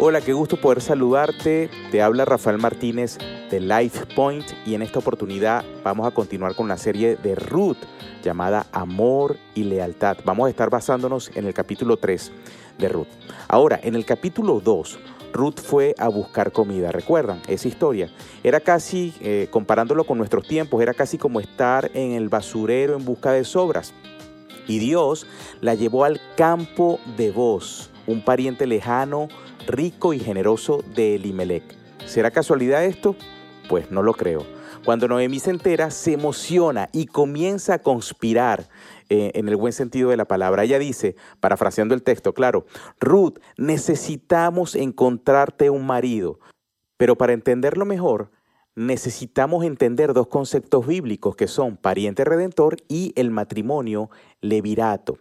Hola, qué gusto poder saludarte. Te habla Rafael Martínez de Life Point y en esta oportunidad vamos a continuar con la serie de Ruth llamada Amor y Lealtad. Vamos a estar basándonos en el capítulo 3 de Ruth. Ahora, en el capítulo 2, Ruth fue a buscar comida. ¿Recuerdan esa historia? Era casi, eh, comparándolo con nuestros tiempos, era casi como estar en el basurero en busca de sobras. Y Dios la llevó al campo de Boz, un pariente lejano rico y generoso de Elimelech. ¿Será casualidad esto? Pues no lo creo. Cuando Noemí se entera, se emociona y comienza a conspirar eh, en el buen sentido de la palabra. Ella dice, parafraseando el texto, claro, Ruth, necesitamos encontrarte un marido. Pero para entenderlo mejor, necesitamos entender dos conceptos bíblicos que son pariente redentor y el matrimonio levirato.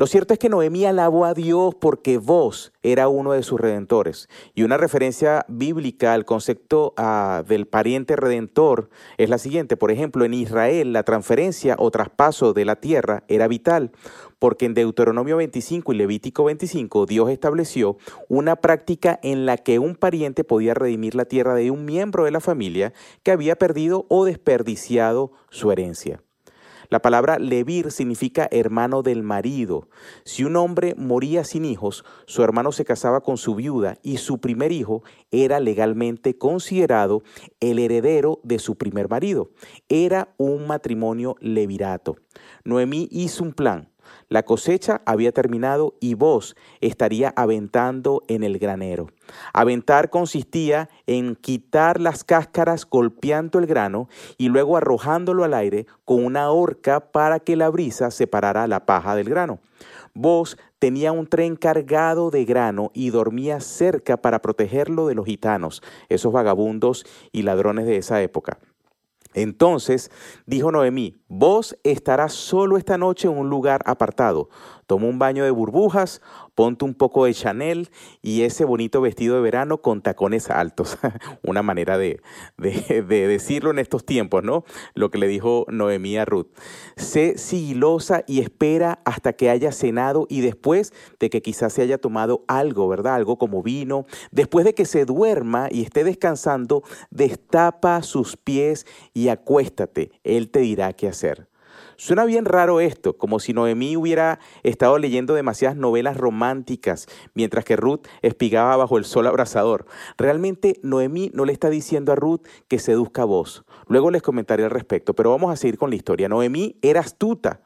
Lo cierto es que Noemí alabó a Dios porque vos era uno de sus redentores. Y una referencia bíblica al concepto ah, del pariente redentor es la siguiente. Por ejemplo, en Israel la transferencia o traspaso de la tierra era vital, porque en Deuteronomio 25 y Levítico 25 Dios estableció una práctica en la que un pariente podía redimir la tierra de un miembro de la familia que había perdido o desperdiciado su herencia. La palabra levir significa hermano del marido. Si un hombre moría sin hijos, su hermano se casaba con su viuda y su primer hijo era legalmente considerado el heredero de su primer marido. Era un matrimonio levirato. Noemí hizo un plan. La cosecha había terminado y vos estaría aventando en el granero. Aventar consistía en quitar las cáscaras golpeando el grano y luego arrojándolo al aire con una horca para que la brisa separara la paja del grano. Vos tenía un tren cargado de grano y dormía cerca para protegerlo de los gitanos, esos vagabundos y ladrones de esa época. Entonces dijo Noemí, vos estarás solo esta noche en un lugar apartado. Toma un baño de burbujas, ponte un poco de Chanel y ese bonito vestido de verano con tacones altos. Una manera de, de, decirlo en estos tiempos, ¿no? Lo que le dijo Noemí a Ruth. Sé sigilosa y espera hasta que haya cenado y después de que quizás se haya tomado algo, ¿verdad? Algo como vino. Después de que se duerma y esté descansando, destapa sus pies y acuéstate. Él te dirá qué hacer. Suena bien raro esto, como si Noemí hubiera estado leyendo demasiadas novelas románticas mientras que Ruth espigaba bajo el sol abrasador. Realmente Noemí no le está diciendo a Ruth que seduzca a vos. Luego les comentaré al respecto, pero vamos a seguir con la historia. Noemí era astuta.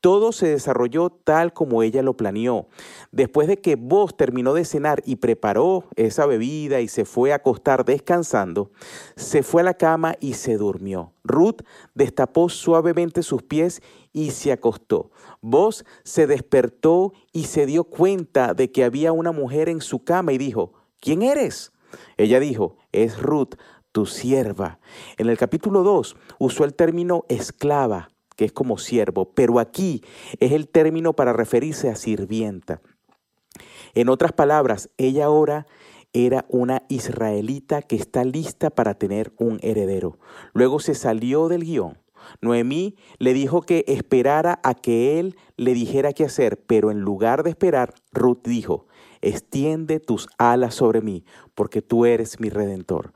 Todo se desarrolló tal como ella lo planeó. Después de que vos terminó de cenar y preparó esa bebida y se fue a acostar descansando, se fue a la cama y se durmió. Ruth destapó suavemente sus pies y se acostó. Vos se despertó y se dio cuenta de que había una mujer en su cama y dijo, ¿quién eres? Ella dijo, es Ruth, tu sierva. En el capítulo 2 usó el término esclava que es como siervo, pero aquí es el término para referirse a sirvienta. En otras palabras, ella ahora era una israelita que está lista para tener un heredero. Luego se salió del guion. Noemí le dijo que esperara a que él le dijera qué hacer, pero en lugar de esperar, Ruth dijo, extiende tus alas sobre mí, porque tú eres mi redentor.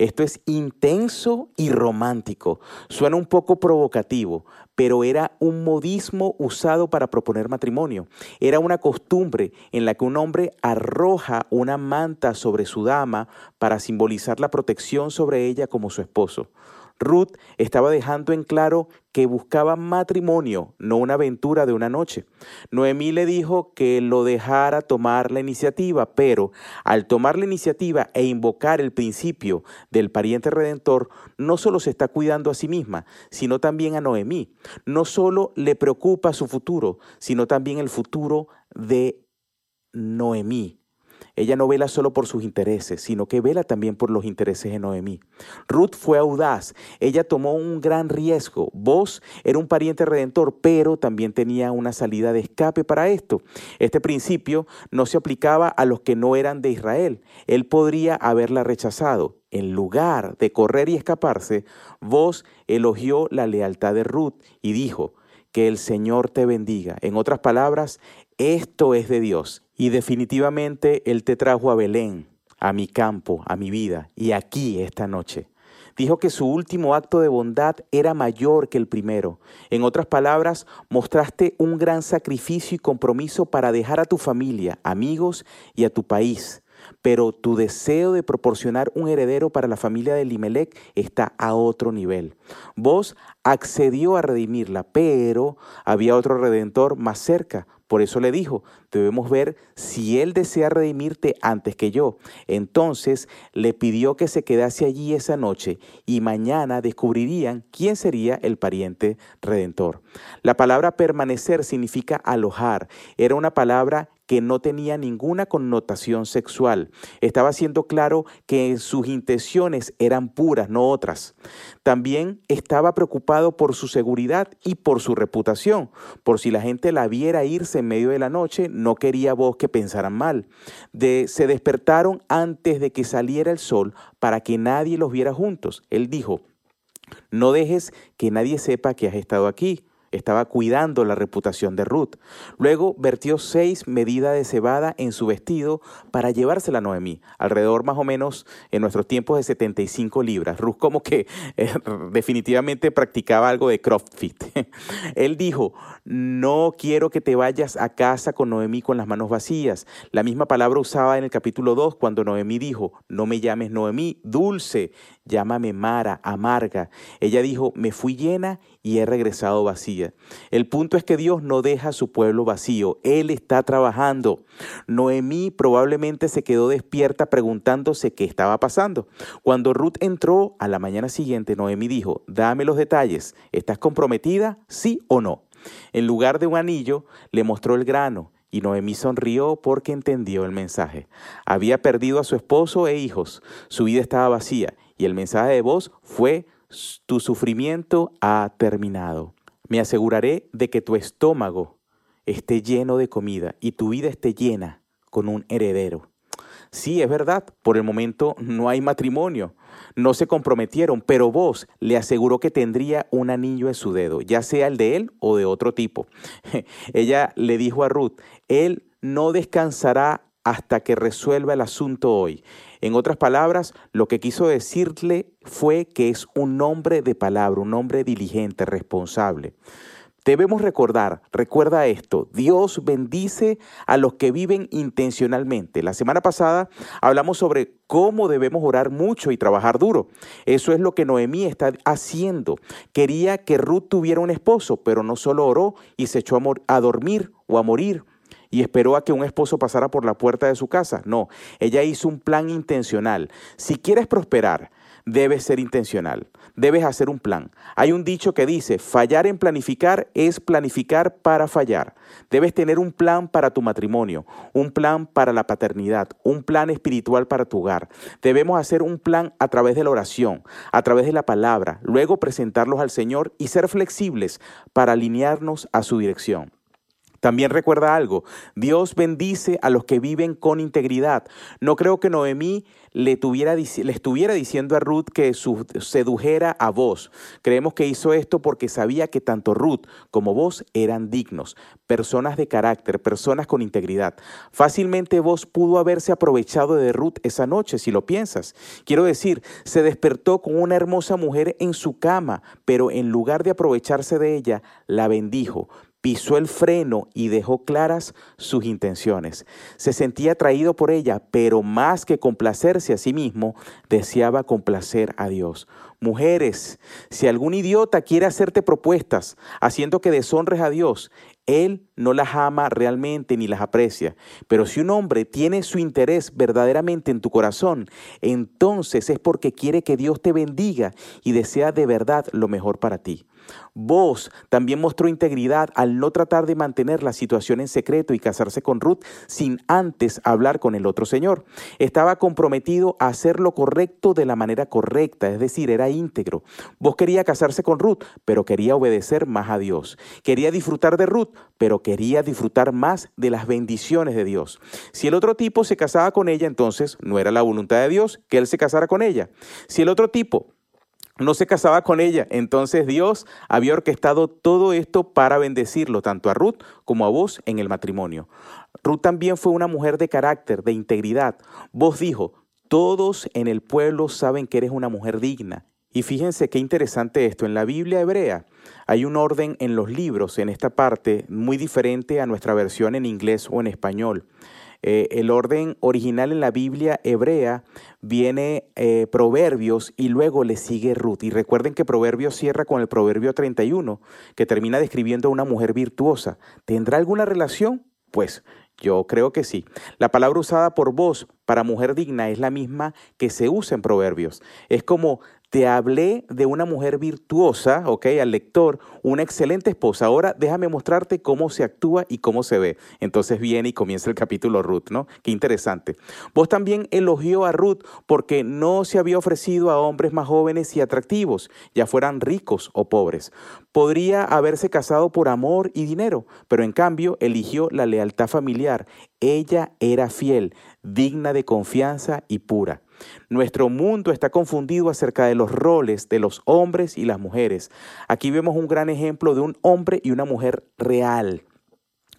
Esto es intenso y romántico. Suena un poco provocativo, pero era un modismo usado para proponer matrimonio. Era una costumbre en la que un hombre arroja una manta sobre su dama para simbolizar la protección sobre ella como su esposo. Ruth estaba dejando en claro que buscaba matrimonio, no una aventura de una noche. Noemí le dijo que lo dejara tomar la iniciativa, pero al tomar la iniciativa e invocar el principio del pariente redentor, no solo se está cuidando a sí misma, sino también a Noemí. No solo le preocupa su futuro, sino también el futuro de Noemí. Ella no vela solo por sus intereses, sino que vela también por los intereses de Noemí. Ruth fue audaz, ella tomó un gran riesgo. Vos era un pariente redentor, pero también tenía una salida de escape para esto. Este principio no se aplicaba a los que no eran de Israel. Él podría haberla rechazado. En lugar de correr y escaparse, vos elogió la lealtad de Ruth y dijo, que el Señor te bendiga. En otras palabras, esto es de Dios Y definitivamente Él te trajo a Belén, a mi campo, a mi vida, y aquí esta noche. Dijo que su último acto de bondad era mayor que el primero. En otras palabras, mostraste un gran sacrificio y compromiso para dejar a tu familia, amigos y a tu país. Pero tu deseo de proporcionar un heredero para la familia de Limelec está a otro nivel. Vos accedió a redimirla, pero había otro redentor más cerca, por eso le dijo, debemos ver si él desea redimirte antes que yo. Entonces le pidió que se quedase allí esa noche y mañana descubrirían quién sería el pariente redentor. La palabra permanecer significa alojar. Era una palabra que no tenía ninguna connotación sexual. Estaba siendo claro que sus intenciones eran puras, no otras. También estaba preocupado por su seguridad y por su reputación. Por si la gente la viera irse en medio de la noche, no quería vos que pensaran mal. De, se despertaron antes de que saliera el sol para que nadie los viera juntos. Él dijo, no dejes que nadie sepa que has estado aquí estaba cuidando la reputación de Ruth. Luego vertió seis medidas de cebada en su vestido para llevársela a Noemí, alrededor más o menos en nuestros tiempos de 75 libras. Ruth como que eh, definitivamente practicaba algo de CrossFit. Él dijo, no quiero que te vayas a casa con Noemí con las manos vacías. La misma palabra usaba en el capítulo 2 cuando Noemí dijo, no me llames Noemí, dulce, llámame Mara, amarga. Ella dijo, me fui llena y he regresado vacía. El punto es que Dios no deja a su pueblo vacío, Él está trabajando. Noemí probablemente se quedó despierta preguntándose qué estaba pasando. Cuando Ruth entró a la mañana siguiente, Noemí dijo, dame los detalles, ¿estás comprometida? ¿Sí o no? En lugar de un anillo, le mostró el grano y Noemí sonrió porque entendió el mensaje. Había perdido a su esposo e hijos, su vida estaba vacía y el mensaje de voz fue, tu sufrimiento ha terminado. Me aseguraré de que tu estómago esté lleno de comida y tu vida esté llena con un heredero. Sí, es verdad, por el momento no hay matrimonio, no se comprometieron, pero vos le aseguró que tendría un anillo en su dedo, ya sea el de él o de otro tipo. Ella le dijo a Ruth, él no descansará hasta que resuelva el asunto hoy. En otras palabras, lo que quiso decirle fue que es un hombre de palabra, un hombre diligente, responsable. Debemos recordar, recuerda esto, Dios bendice a los que viven intencionalmente. La semana pasada hablamos sobre cómo debemos orar mucho y trabajar duro. Eso es lo que Noemí está haciendo. Quería que Ruth tuviera un esposo, pero no solo oró y se echó a, a dormir o a morir y esperó a que un esposo pasara por la puerta de su casa. No, ella hizo un plan intencional. Si quieres prosperar, debes ser intencional, debes hacer un plan. Hay un dicho que dice, fallar en planificar es planificar para fallar. Debes tener un plan para tu matrimonio, un plan para la paternidad, un plan espiritual para tu hogar. Debemos hacer un plan a través de la oración, a través de la palabra, luego presentarlos al Señor y ser flexibles para alinearnos a su dirección. También recuerda algo, Dios bendice a los que viven con integridad. No creo que Noemí le, tuviera, le estuviera diciendo a Ruth que sedujera a vos. Creemos que hizo esto porque sabía que tanto Ruth como vos eran dignos, personas de carácter, personas con integridad. Fácilmente vos pudo haberse aprovechado de Ruth esa noche, si lo piensas. Quiero decir, se despertó con una hermosa mujer en su cama, pero en lugar de aprovecharse de ella, la bendijo pisó el freno y dejó claras sus intenciones. Se sentía atraído por ella, pero más que complacerse a sí mismo, deseaba complacer a Dios. Mujeres, si algún idiota quiere hacerte propuestas haciendo que deshonres a Dios, él no las ama realmente ni las aprecia. Pero si un hombre tiene su interés verdaderamente en tu corazón, entonces es porque quiere que Dios te bendiga y desea de verdad lo mejor para ti. Vos también mostró integridad al no tratar de mantener la situación en secreto y casarse con Ruth sin antes hablar con el otro señor. Estaba comprometido a hacer lo correcto de la manera correcta, es decir, era íntegro. Vos quería casarse con Ruth, pero quería obedecer más a Dios. Quería disfrutar de Ruth, pero quería disfrutar más de las bendiciones de Dios. Si el otro tipo se casaba con ella, entonces no era la voluntad de Dios que él se casara con ella. Si el otro tipo no se casaba con ella. Entonces Dios había orquestado todo esto para bendecirlo, tanto a Ruth como a vos en el matrimonio. Ruth también fue una mujer de carácter, de integridad. Vos dijo, todos en el pueblo saben que eres una mujer digna. Y fíjense qué interesante esto. En la Biblia hebrea hay un orden en los libros, en esta parte, muy diferente a nuestra versión en inglés o en español. Eh, el orden original en la Biblia hebrea viene eh, Proverbios y luego le sigue Ruth. Y recuerden que Proverbios cierra con el Proverbio 31, que termina describiendo a una mujer virtuosa. ¿Tendrá alguna relación? Pues yo creo que sí. La palabra usada por vos para mujer digna es la misma que se usa en Proverbios. Es como te hablé de una mujer virtuosa, ¿ok? Al lector, una excelente esposa. Ahora déjame mostrarte cómo se actúa y cómo se ve. Entonces viene y comienza el capítulo Ruth, ¿no? Qué interesante. Vos también elogió a Ruth porque no se había ofrecido a hombres más jóvenes y atractivos, ya fueran ricos o pobres. Podría haberse casado por amor y dinero, pero en cambio eligió la lealtad familiar. Ella era fiel, digna de confianza y pura. Nuestro mundo está confundido acerca de los roles de los hombres y las mujeres. Aquí vemos un gran ejemplo de un hombre y una mujer real.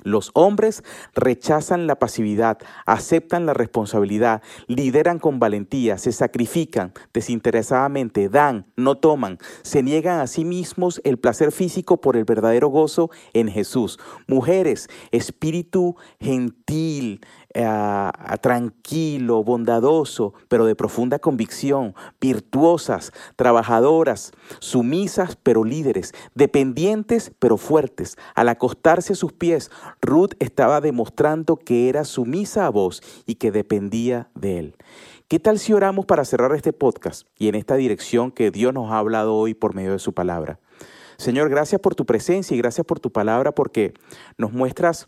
Los hombres rechazan la pasividad, aceptan la responsabilidad, lideran con valentía, se sacrifican desinteresadamente, dan, no toman, se niegan a sí mismos el placer físico por el verdadero gozo en Jesús. Mujeres, espíritu gentil, eh, tranquilo, bondadoso, pero de profunda convicción, virtuosas, trabajadoras, sumisas pero líderes, dependientes pero fuertes. Al acostarse a sus pies, Ruth estaba demostrando que era sumisa a vos y que dependía de él. ¿Qué tal si oramos para cerrar este podcast y en esta dirección que Dios nos ha hablado hoy por medio de su palabra? Señor, gracias por tu presencia y gracias por tu palabra porque nos muestras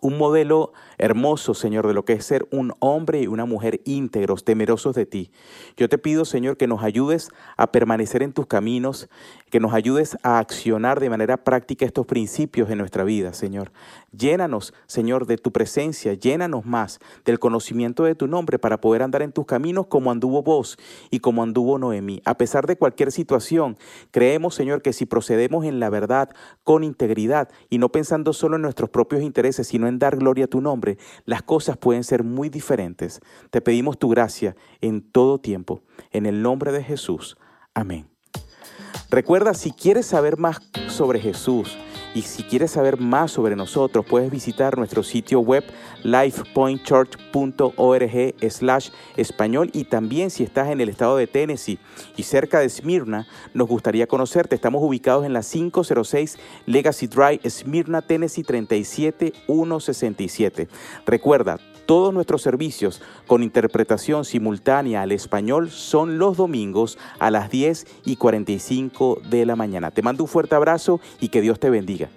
un modelo hermoso, Señor, de lo que es ser un hombre y una mujer íntegros, temerosos de ti. Yo te pido, Señor, que nos ayudes a permanecer en tus caminos, que nos ayudes a accionar de manera práctica estos principios en nuestra vida, Señor. Llénanos, Señor, de tu presencia, llénanos más del conocimiento de tu nombre para poder andar en tus caminos como anduvo vos y como anduvo Noemí. A pesar de cualquier situación, creemos, Señor, que si procedemos en la verdad, con integridad y no pensando solo en nuestros propios intereses, en dar gloria a tu nombre, las cosas pueden ser muy diferentes. Te pedimos tu gracia en todo tiempo. En el nombre de Jesús. Amén. Recuerda, si quieres saber más sobre Jesús, y si quieres saber más sobre nosotros, puedes visitar nuestro sitio web lifepointchurch.org slash español y también si estás en el estado de Tennessee y cerca de Smyrna, nos gustaría conocerte. Estamos ubicados en la 506 Legacy Drive, Smyrna, Tennessee 37167. Recuerda, todos nuestros servicios con interpretación simultánea al español son los domingos a las 10 y 45 de la mañana. Te mando un fuerte abrazo y que Dios te bendiga.